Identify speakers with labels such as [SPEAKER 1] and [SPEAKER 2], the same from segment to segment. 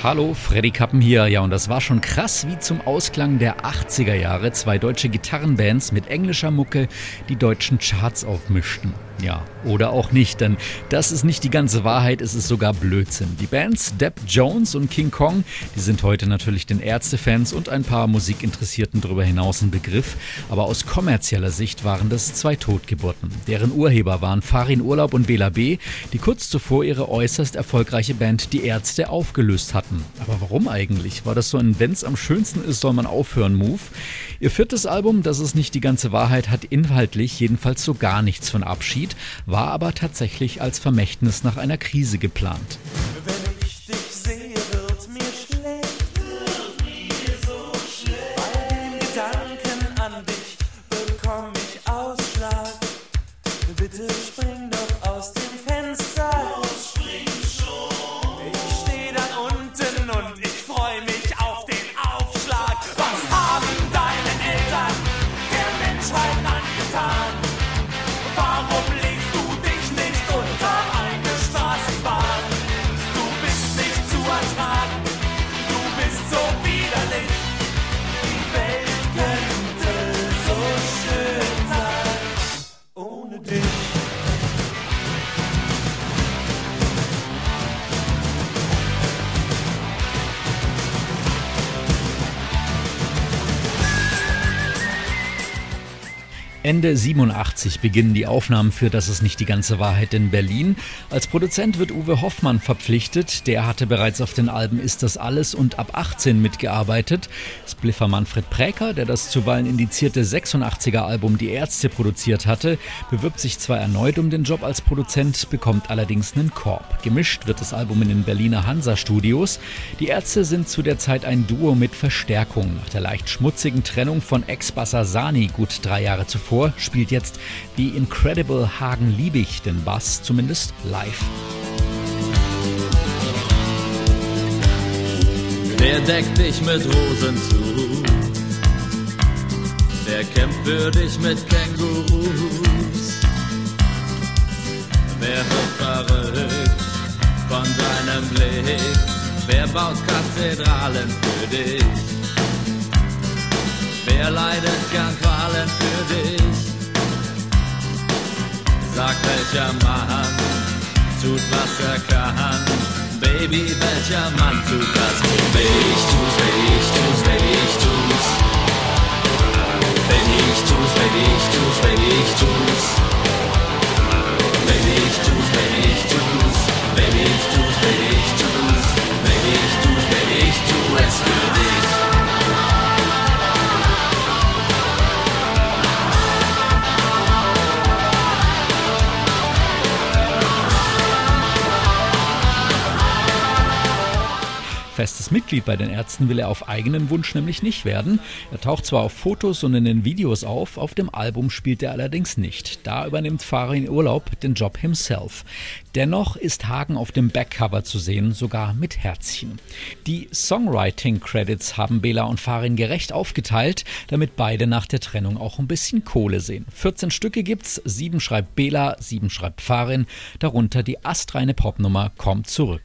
[SPEAKER 1] Hallo, Freddy Kappen hier. Ja, und das war schon krass, wie zum Ausklang der 80er Jahre zwei deutsche Gitarrenbands mit englischer Mucke die deutschen Charts aufmischten. Ja, oder auch nicht, denn das ist nicht die ganze Wahrheit, es ist sogar Blödsinn. Die Bands Depp Jones und King Kong, die sind heute natürlich den Ärztefans und ein paar Musikinteressierten darüber hinaus ein Begriff, aber aus kommerzieller Sicht waren das zwei Totgeburten. Deren Urheber waren Farin Urlaub und Bela B., die kurz zuvor ihre äußerst erfolgreiche Band Die Ärzte aufgelöst hatten. Aber warum eigentlich? War das so ein Wenn's am schönsten ist, soll man aufhören Move? Ihr viertes Album, Das ist nicht die ganze Wahrheit, hat inhaltlich jedenfalls so gar nichts von Abschied war aber tatsächlich als Vermächtnis nach einer Krise geplant. Ende 87 beginnen die Aufnahmen für Das ist nicht die ganze Wahrheit in Berlin. Als Produzent wird Uwe Hoffmann verpflichtet. Der hatte bereits auf den Alben Ist das alles und ab 18 mitgearbeitet. Spliffer Manfred Präker, der das zuweilen indizierte 86er Album Die Ärzte produziert hatte, bewirbt sich zwar erneut um den Job als Produzent, bekommt allerdings einen Korb. Gemischt wird das Album in den Berliner Hansa Studios. Die Ärzte sind zu der Zeit ein Duo mit Verstärkung. Nach der leicht schmutzigen Trennung von Ex-Basser Sani gut drei Jahre zuvor vor, spielt jetzt die Incredible Hagen Liebig den Bass, zumindest live.
[SPEAKER 2] Wer deckt dich mit Rosen zu? Wer kämpft für dich mit Kängurus? Wer wird verrückt von deinem Blick? Wer baut Kathedralen für dich? Wer leidet gern Qualen für dich? Sag welcher Mann tut was er kann. Baby, welcher Mann tut das? Wenn ich tu's, wenn ich tu's, wenn ich tu's. Wenn ich tu's, wenn ich tu's, wenn ich tu's. Wenn ich tu's, wenn ich tu's, wenn ich tu's, wenn ich tu's. Wenn ich tu's, wenn ich tu für dich.
[SPEAKER 1] Festes Mitglied bei den Ärzten will er auf eigenen Wunsch nämlich nicht werden. Er taucht zwar auf Fotos und in den Videos auf, auf dem Album spielt er allerdings nicht. Da übernimmt Farin Urlaub den Job himself. Dennoch ist Hagen auf dem Backcover zu sehen, sogar mit Herzchen. Die Songwriting-Credits haben Bela und Farin gerecht aufgeteilt, damit beide nach der Trennung auch ein bisschen Kohle sehen. 14 Stücke gibt's, sieben schreibt Bela, sieben schreibt Farin, darunter die astreine Popnummer Kommt zurück.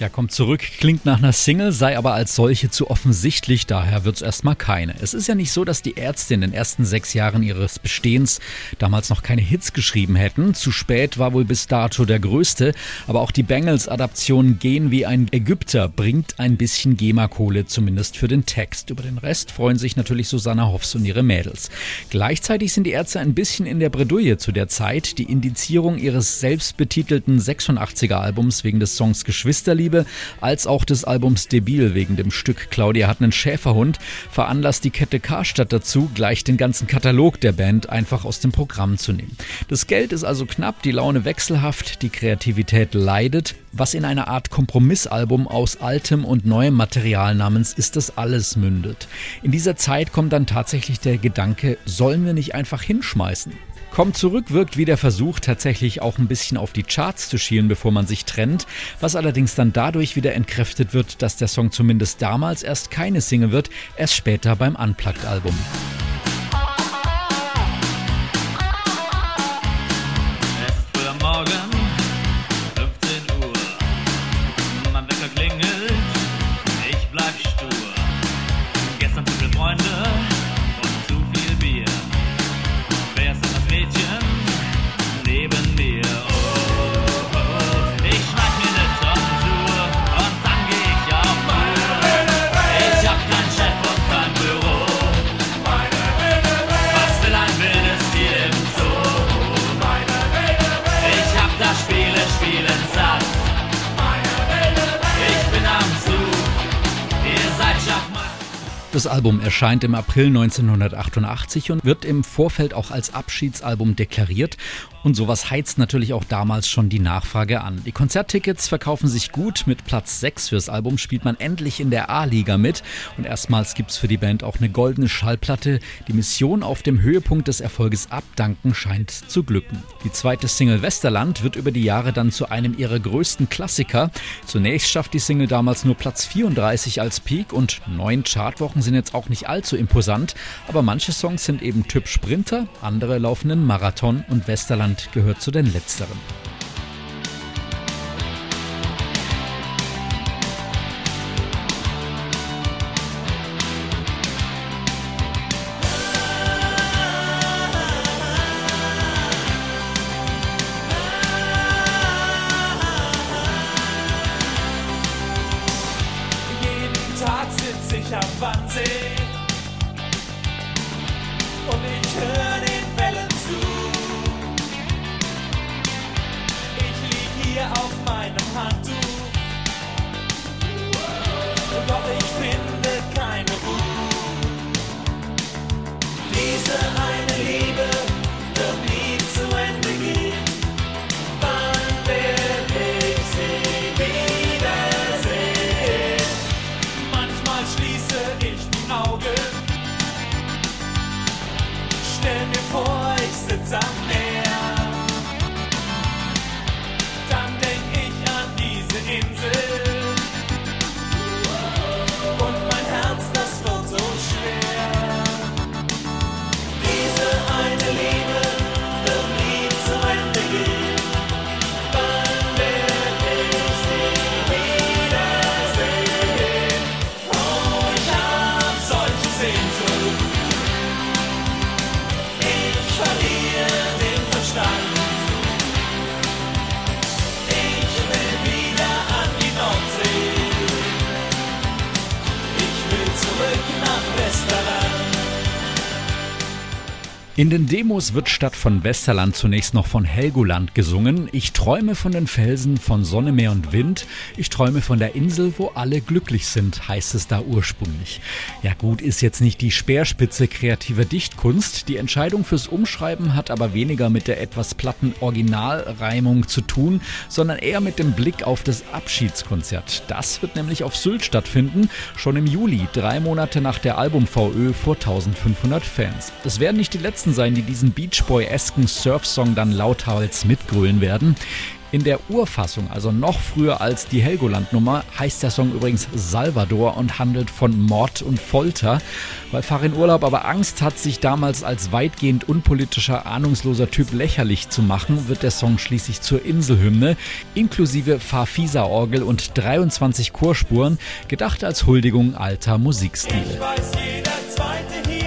[SPEAKER 1] Ja, kommt zurück, klingt nach einer Single, sei aber als solche zu offensichtlich, daher wird's erstmal keine. Es ist ja nicht so, dass die Ärzte in den ersten sechs Jahren ihres Bestehens damals noch keine Hits geschrieben hätten. Zu spät war wohl bis dato der größte, aber auch die Bangles-Adaption Gehen wie ein Ägypter bringt ein bisschen GEMA-Kohle, zumindest für den Text. Über den Rest freuen sich natürlich Susanna Hoffs und ihre Mädels. Gleichzeitig sind die Ärzte ein bisschen in der Bredouille zu der Zeit. Die Indizierung ihres selbstbetitelten 86er-Albums wegen des Songs Geschwisterliebe Liebe als auch des Albums Debil wegen dem Stück Claudia hat einen Schäferhund veranlasst die Kette Karstadt dazu, gleich den ganzen Katalog der Band einfach aus dem Programm zu nehmen. Das Geld ist also knapp, die Laune wechselhaft, die Kreativität leidet, was in einer Art Kompromissalbum aus altem und neuem Material namens Ist das alles mündet. In dieser Zeit kommt dann tatsächlich der Gedanke, sollen wir nicht einfach hinschmeißen? Kommt zurück wirkt wie der Versuch, tatsächlich auch ein bisschen auf die Charts zu schielen, bevor man sich trennt, was allerdings dann dadurch wieder entkräftet wird, dass der Song zumindest damals erst keine Single wird, erst später beim Unplugged-Album. Das Album erscheint im April 1988 und wird im Vorfeld auch als Abschiedsalbum deklariert. Und sowas heizt natürlich auch damals schon die Nachfrage an. Die Konzerttickets verkaufen sich gut. Mit Platz 6 fürs Album spielt man endlich in der A-Liga mit. Und erstmals gibt's für die Band auch eine goldene Schallplatte. Die Mission auf dem Höhepunkt des Erfolges abdanken scheint zu glücken. Die zweite Single Westerland wird über die Jahre dann zu einem ihrer größten Klassiker. Zunächst schafft die Single damals nur Platz 34 als Peak und neun Chartwochen sind jetzt auch nicht allzu imposant, aber manche Songs sind eben Typ Sprinter, andere laufen in Marathon und Westerland gehört zu den letzteren. In den Demos wird statt von Westerland zunächst noch von Helgoland gesungen. Ich träume von den Felsen, von Sonne, Meer und Wind. Ich träume von der Insel, wo alle glücklich sind, heißt es da ursprünglich. Ja gut, ist jetzt nicht die Speerspitze kreativer Dichtkunst. Die Entscheidung fürs Umschreiben hat aber weniger mit der etwas platten Originalreimung zu tun, sondern eher mit dem Blick auf das Abschiedskonzert. Das wird nämlich auf Sylt stattfinden, schon im Juli, drei Monate nach der Album-VÖ vor 1500 Fans. Es werden nicht die letzten sein, die diesen Beach Boy-esken Surf-Song dann lauthals mitgrölen werden. In der Urfassung, also noch früher als die Helgoland-Nummer, heißt der Song übrigens Salvador und handelt von Mord und Folter. Weil Farin Urlaub aber Angst hat, sich damals als weitgehend unpolitischer, ahnungsloser Typ lächerlich zu machen, wird der Song schließlich zur Inselhymne, inklusive Farfisa-Orgel und 23 Chorspuren, gedacht als Huldigung alter Musikstile.
[SPEAKER 3] Ich weiß, jeder Zweite hier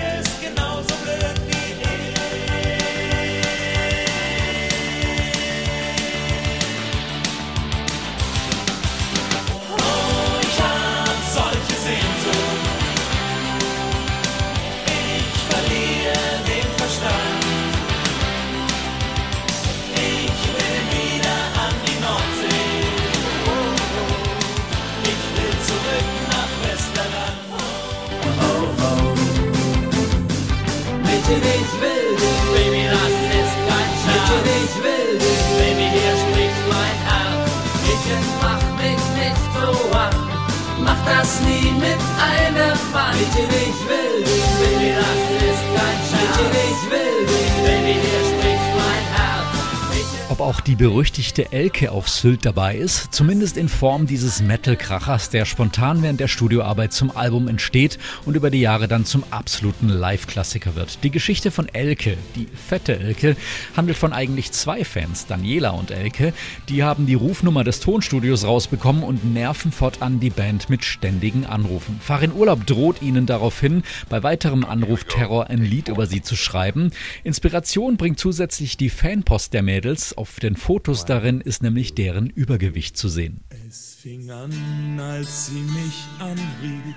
[SPEAKER 1] berüchtigte Elke auf Sylt dabei ist, zumindest in Form dieses Metal-Krachers, der spontan während der Studioarbeit zum Album entsteht und über die Jahre dann zum absoluten Live-Klassiker wird. Die Geschichte von Elke, die fette Elke, handelt von eigentlich zwei Fans, Daniela und Elke. Die haben die Rufnummer des Tonstudios rausbekommen und nerven fortan die Band mit ständigen Anrufen. Farin Urlaub droht ihnen daraufhin, bei weiterem Anrufterror ein Lied über sie zu schreiben. Inspiration bringt zusätzlich die Fanpost der Mädels. Auf den Fotos darin ist nämlich deren Übergewicht zu sehen.
[SPEAKER 4] Es fing an, als sie mich anrief,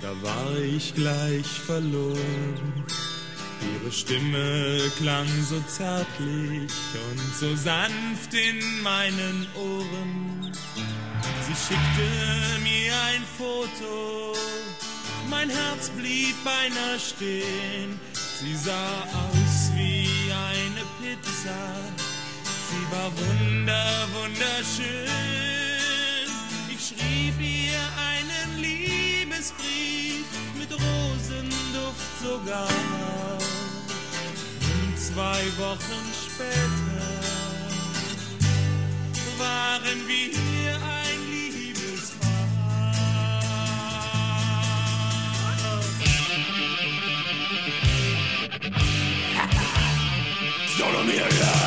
[SPEAKER 4] da war ich gleich verloren. Ihre Stimme klang so zärtlich und so sanft in meinen Ohren. Sie schickte mir ein Foto, mein Herz blieb beinahe stehen. Sie sah aus wie eine Pizza, war wunder, wunderschön. Ich schrieb ihr einen Liebesbrief mit Rosenduft sogar. Und zwei Wochen später waren wir ein Liebespaar.
[SPEAKER 3] Wir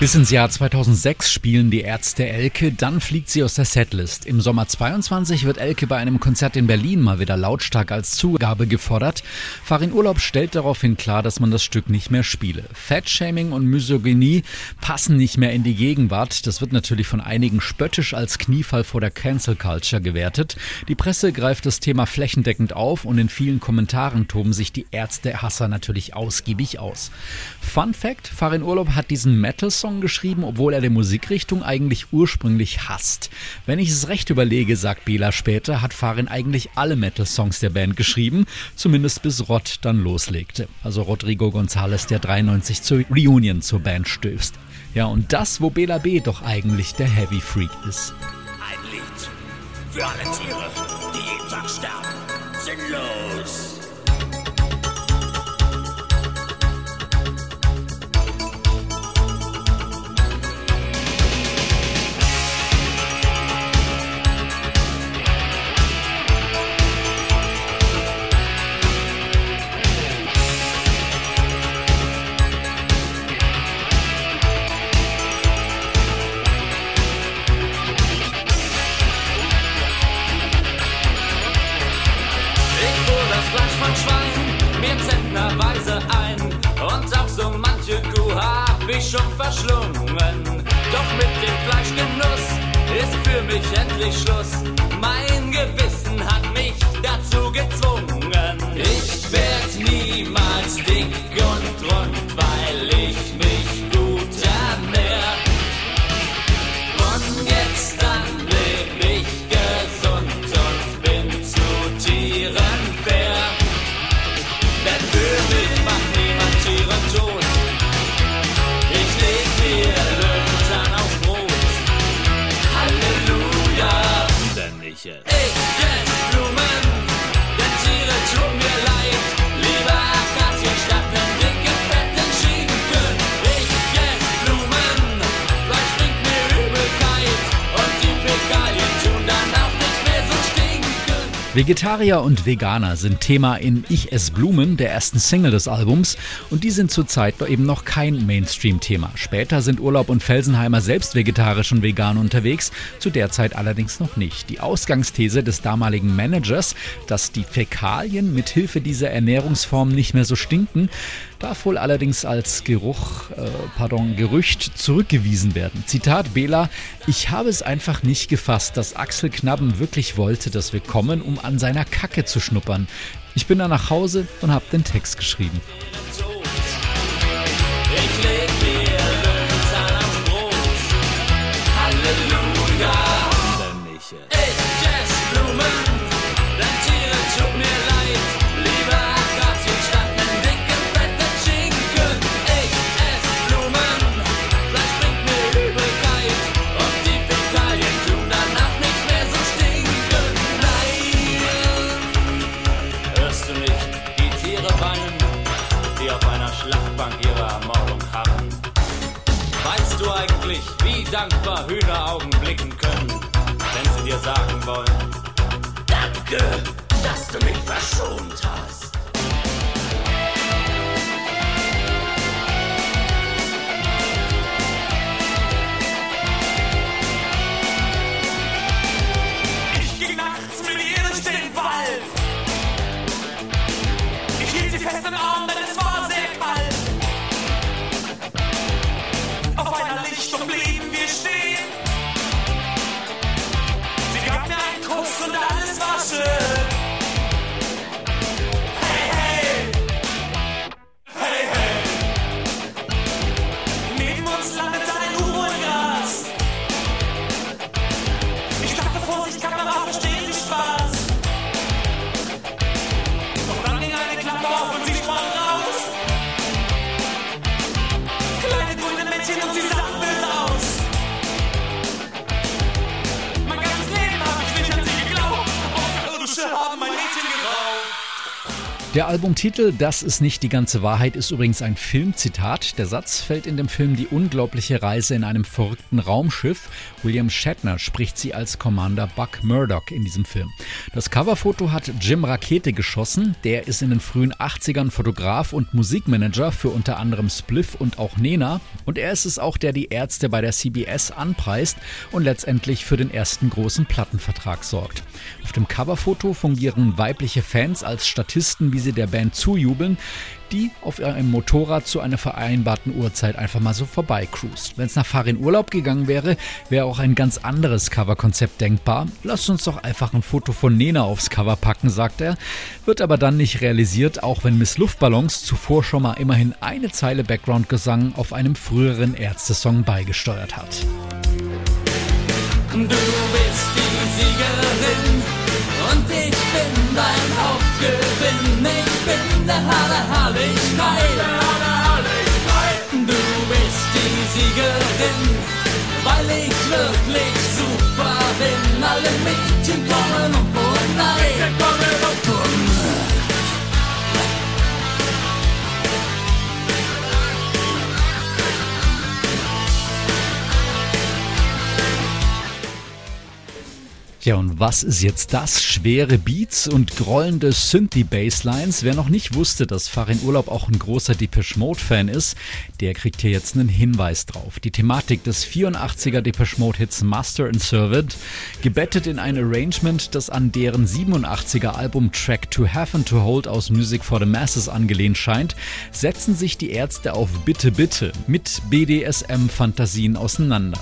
[SPEAKER 1] Bis ins Jahr 2006 spielen die Ärzte Elke, dann fliegt sie aus der Setlist. Im Sommer 22 wird Elke bei einem Konzert in Berlin mal wieder lautstark als Zugabe gefordert. Farin Urlaub stellt daraufhin klar, dass man das Stück nicht mehr spiele. Fatshaming und Misogynie passen nicht mehr in die Gegenwart. Das wird natürlich von einigen spöttisch als Kniefall vor der Cancel Culture gewertet. Die Presse greift das Thema flächendeckend auf und in vielen Kommentaren toben sich die Ärzte-Hasser natürlich ausgiebig aus. Fun Fact, Farin Urlaub hat diesen Metal-Song geschrieben, obwohl er die Musikrichtung eigentlich ursprünglich hasst. Wenn ich es recht überlege, sagt Bela später, hat Farin eigentlich alle Metal-Songs der Band geschrieben, zumindest bis Rod dann loslegte. Also Rodrigo González, der 93 zur Reunion zur Band stößt. Ja, und das, wo Bela B. doch eigentlich der Heavy Freak ist.
[SPEAKER 3] Ein Lied für alle Tiere, die jeden Tag sterben. Sinnlos.
[SPEAKER 2] Ich ess. Ich ess Blumen, denn Tiere tun mir leid.
[SPEAKER 1] Vegetarier und Veganer sind Thema in Ich ess Blumen, der ersten Single des Albums. Und die sind zurzeit eben noch kein Mainstream-Thema. Später sind Urlaub und Felsenheimer selbst vegetarisch und vegan unterwegs, zu der Zeit allerdings noch nicht. Die Ausgangsthese des damaligen Managers, dass die Fäkalien mit Hilfe dieser Ernährungsform nicht mehr so stinken, darf wohl allerdings als Geruch, äh, pardon, Gerücht zurückgewiesen werden. Zitat Bela, ich habe es einfach nicht gefasst, dass Axel Knabben wirklich wollte, dass wir kommen, um an seiner Kacke zu schnuppern. Ich bin dann nach Hause und habe den Text geschrieben.
[SPEAKER 2] Ich
[SPEAKER 4] hielt sie fest im Arm, denn es war sehr kalt. Auf einer Lichtung blieben wir stehen. Sie gab mir einen Kuss und alles war schön.
[SPEAKER 1] Der Albumtitel Das ist nicht die ganze Wahrheit ist übrigens ein Filmzitat. Der Satz fällt in dem Film Die unglaubliche Reise in einem verrückten Raumschiff. William Shatner spricht sie als Commander Buck Murdoch in diesem Film. Das Coverfoto hat Jim Rakete geschossen. Der ist in den frühen 80ern Fotograf und Musikmanager für unter anderem Spliff und auch Nena. Und er ist es auch, der die Ärzte bei der CBS anpreist und letztendlich für den ersten großen Plattenvertrag sorgt. Auf dem Coverfoto fungieren weibliche Fans als Statisten, wie sie der Band zujubeln, die auf ihrem Motorrad zu einer vereinbarten Uhrzeit einfach mal so vorbeicruist. Wenn es nach Farin Urlaub gegangen wäre, wäre auch ein ganz anderes Coverkonzept denkbar. Lasst uns doch einfach ein Foto von Nena aufs Cover packen, sagt er. Wird aber dann nicht realisiert, auch wenn Miss Luftballons zuvor schon mal immerhin eine Zeile Background-Gesang auf einem früheren Ärzte-Song beigesteuert hat.
[SPEAKER 2] Du bist die Siegerin und ich bin dein Hauptgewinn. Wirklich super bin. Alle Mädchen kommen und vorbei. Bumm.
[SPEAKER 1] Ja, und was ist jetzt das? Schwere Beats und grollende Synthie-Basslines. Wer noch nicht wusste, dass Farin Urlaub auch ein großer Depeche Mode-Fan ist, der kriegt hier jetzt einen Hinweis drauf. Die Thematik des 84er Depeche Mode-Hits Master and Servant, gebettet in ein Arrangement, das an deren 87er Album Track To Have and To Hold aus Music for the Masses angelehnt scheint, setzen sich die Ärzte auf Bitte Bitte mit BDSM-Fantasien auseinander.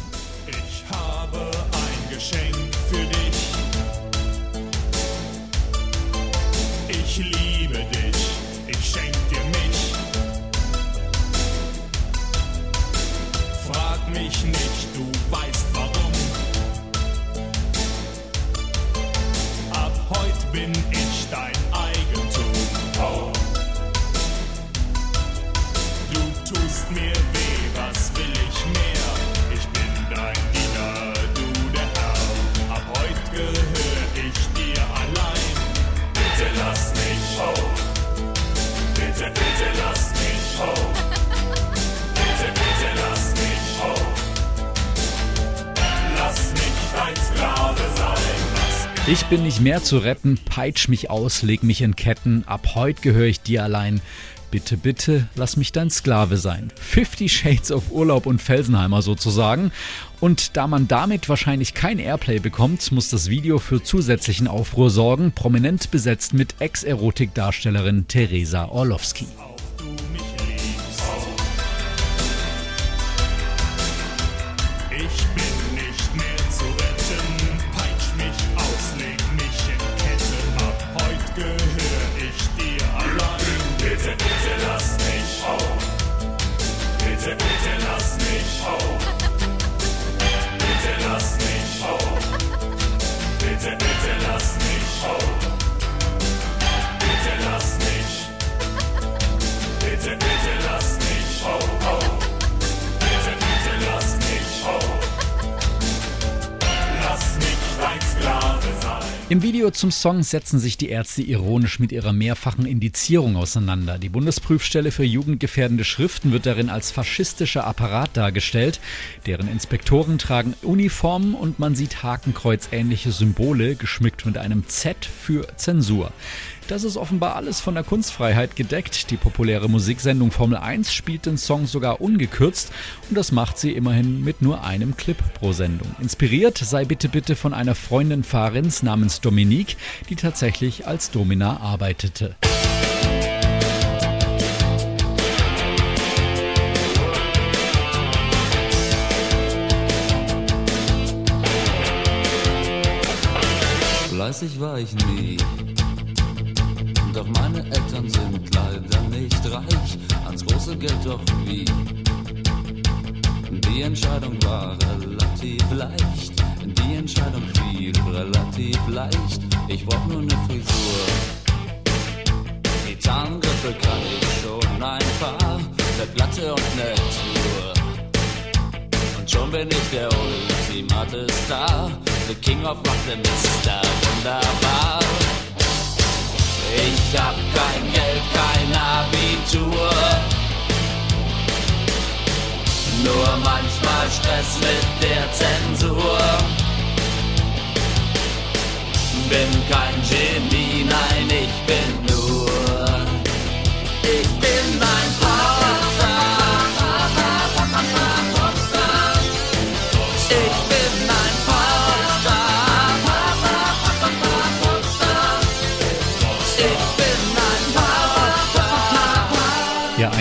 [SPEAKER 5] Ich bin
[SPEAKER 1] nicht mehr zu retten, peitsch mich aus, leg mich in Ketten, ab heute gehöre ich dir allein. Bitte, bitte, lass mich dein Sklave sein. 50 Shades of Urlaub und Felsenheimer sozusagen. Und da man damit wahrscheinlich kein Airplay bekommt, muss das Video für zusätzlichen Aufruhr sorgen, prominent besetzt mit Ex-Erotik-Darstellerin Theresa Orlowski. Im Video zum Song setzen sich die Ärzte ironisch mit ihrer mehrfachen Indizierung auseinander. Die Bundesprüfstelle für jugendgefährdende Schriften wird darin als faschistischer Apparat dargestellt. Deren Inspektoren tragen Uniformen und man sieht hakenkreuzähnliche Symbole, geschmückt mit einem Z für Zensur. Das ist offenbar alles von der Kunstfreiheit gedeckt. Die populäre Musiksendung Formel 1 spielt den Song sogar ungekürzt und das macht sie immerhin mit nur einem Clip pro Sendung. Inspiriert sei bitte bitte von einer Freundin Fahrins namens Dominique, die tatsächlich als Domina arbeitete.
[SPEAKER 2] Fleißig war ich nie. Doch meine Eltern sind leider nicht reich, ans große Geld doch wie. Die Entscheidung war relativ leicht, die Entscheidung fiel relativ leicht. Ich brauch nur ne Frisur. Gitarrengriffe kann ich schon ein paar, ne Platte und ne Tour. Und schon bin ich der ultimate Star, the King of Rock, der Mister Wunderbar. Ich hab kein Geld, kein Abitur. Nur manchmal Stress mit der Zensur. Bin kein Genie, nein, ich bin nur. Ich bin ein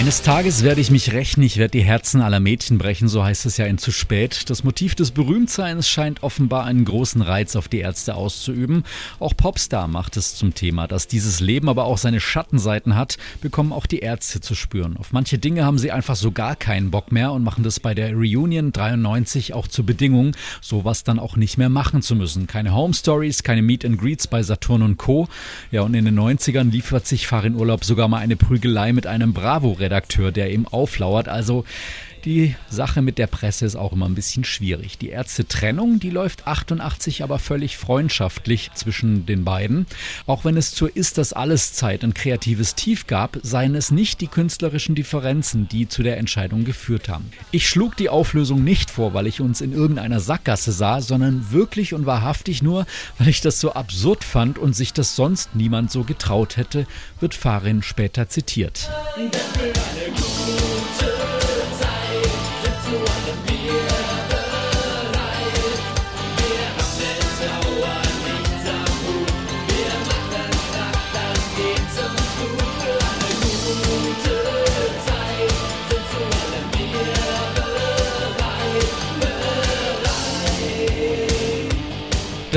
[SPEAKER 1] eines Tages werde ich mich rächen, ich werde die Herzen aller Mädchen brechen, so heißt es ja in Zu spät. Das Motiv des Berühmtseins scheint offenbar einen großen Reiz auf die Ärzte auszuüben. Auch Popstar macht es zum Thema. Dass dieses Leben aber auch seine Schattenseiten hat, bekommen auch die Ärzte zu spüren. Auf manche Dinge haben sie einfach so gar keinen Bock mehr und machen das bei der Reunion 93 auch zur Bedingung, sowas dann auch nicht mehr machen zu müssen. Keine Home Stories, keine Meet and Greets bei Saturn und Co. Ja, und in den 90ern liefert sich Farin Urlaub sogar mal eine Prügelei mit einem Bravo-Redakteur, der ihm auflauert. Also Die Sache mit der Presse ist auch immer ein bisschen schwierig. Die Ärzte-Trennung, die läuft 88 aber völlig freundschaftlich zwischen den beiden. Auch wenn es zur Ist das alles Zeit ein kreatives Tief gab, seien es nicht die künstlerischen Differenzen, die zu der Entscheidung geführt haben. Ich schlug die Auflösung nicht vor, weil ich uns in irgendeiner Sackgasse sah, sondern wirklich und wahrhaftig nur, weil ich das so absurd fand und sich das sonst niemand so getraut hätte, wird Farin später zitiert.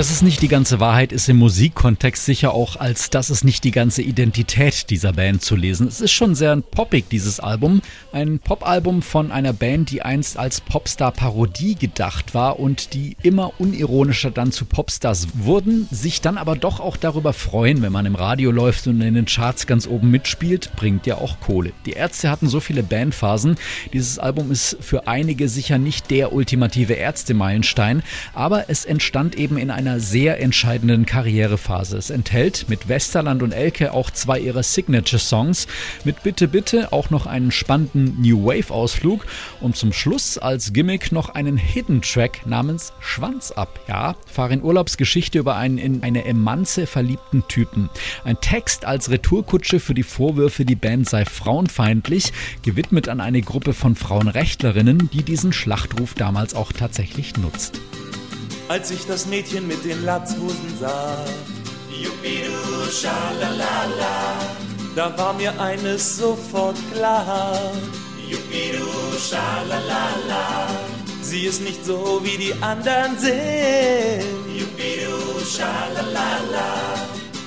[SPEAKER 1] Das ist nicht die ganze Wahrheit, ist im Musikkontext sicher auch als das ist nicht die ganze Identität dieser Band zu lesen. Es ist schon sehr poppig, dieses Album. Ein Popalbum von einer Band, die einst als Popstar-Parodie gedacht war und die immer unironischer dann zu Popstars wurden, sich dann aber doch auch darüber freuen, wenn man im Radio läuft und in den Charts ganz oben mitspielt, bringt ja auch Kohle. Die Ärzte hatten so viele Bandphasen. Dieses Album ist für einige sicher nicht der ultimative Ärzte-Meilenstein, aber es entstand eben in einer sehr entscheidenden Karrierephase. Es enthält mit Westerland und Elke auch zwei ihrer Signature-Songs, mit Bitte Bitte auch noch einen spannenden New Wave-Ausflug und zum Schluss als Gimmick noch einen Hidden-Track namens Schwanz ab. Ja, Farin Urlaubs Geschichte über einen in eine Emanze verliebten Typen. Ein Text als Retourkutsche für die Vorwürfe, die Band sei frauenfeindlich, gewidmet an eine Gruppe von Frauenrechtlerinnen, die diesen Schlachtruf damals auch tatsächlich nutzt.
[SPEAKER 3] Als ich das Mädchen mit den Latzhosen sah. Jupidu, schalalala. Da war mir eines sofort klar. Jupidu, schalalala. Sie ist nicht so wie die anderen sind. Jupidu, schalalala.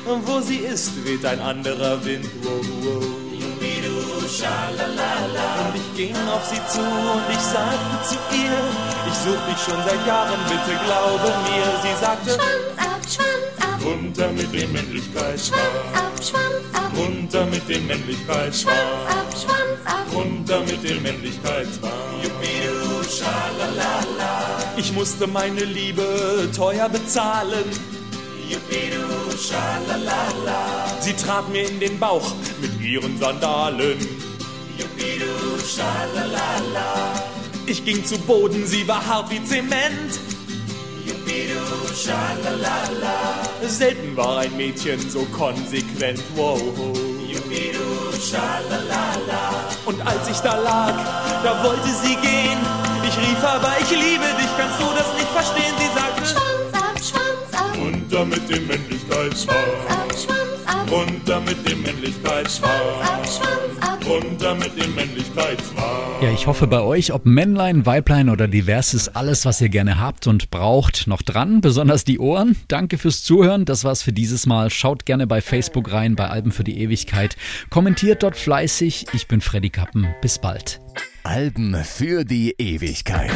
[SPEAKER 3] Und wo sie ist, weht ein anderer Wind. Wow, wow. Schalalala. Und ich ging auf sie zu und ich sagte zu ihr, ich such dich schon seit Jahren, bitte glaube mir. Sie sagte,
[SPEAKER 6] Schwanz ab, Schwanz ab,
[SPEAKER 7] Runter mit dem Männlichkeitsschwanz.
[SPEAKER 6] ab, Schwanz ab,
[SPEAKER 7] Runter mit dem Männlichkeitsschwanz.
[SPEAKER 6] ab, Schwanz ab.
[SPEAKER 7] Runter mit dem Männlichkeitsschwanz.
[SPEAKER 3] Jupidu, schalalala. Ich musste meine Liebe teuer bezahlen. Jupidu, schalalala. Sie trat mir in den Bauch mit ihren Sandalen. Ich ging zu Boden, sie war hart wie Zement. Selten war ein Mädchen so konsequent. Wow. Und als ich da lag, da wollte sie gehen. Ich rief aber, ich liebe dich, kannst du das nicht verstehen? Sie sagte,
[SPEAKER 6] Schwanz ab, Schwanz ab,
[SPEAKER 7] Runter mit dem Männlichkeitsschwanz.
[SPEAKER 6] ab, Schwanz ab,
[SPEAKER 7] Runter mit dem
[SPEAKER 6] ab,
[SPEAKER 7] Männlichkeitsschwanz.
[SPEAKER 6] Schwanz ab.
[SPEAKER 7] Runter mit dem Männlichkeitsschwanz.
[SPEAKER 1] Ja, ich hoffe bei euch, ob Männlein, Weiblein oder divers ist alles, was ihr gerne habt und braucht, noch dran, besonders die Ohren. Danke fürs Zuhören, das war's für dieses Mal. Schaut gerne bei Facebook rein, bei Alben für die Ewigkeit. Kommentiert dort fleißig. Ich bin Freddy Kappen. Bis bald.
[SPEAKER 8] Alben für die Ewigkeit.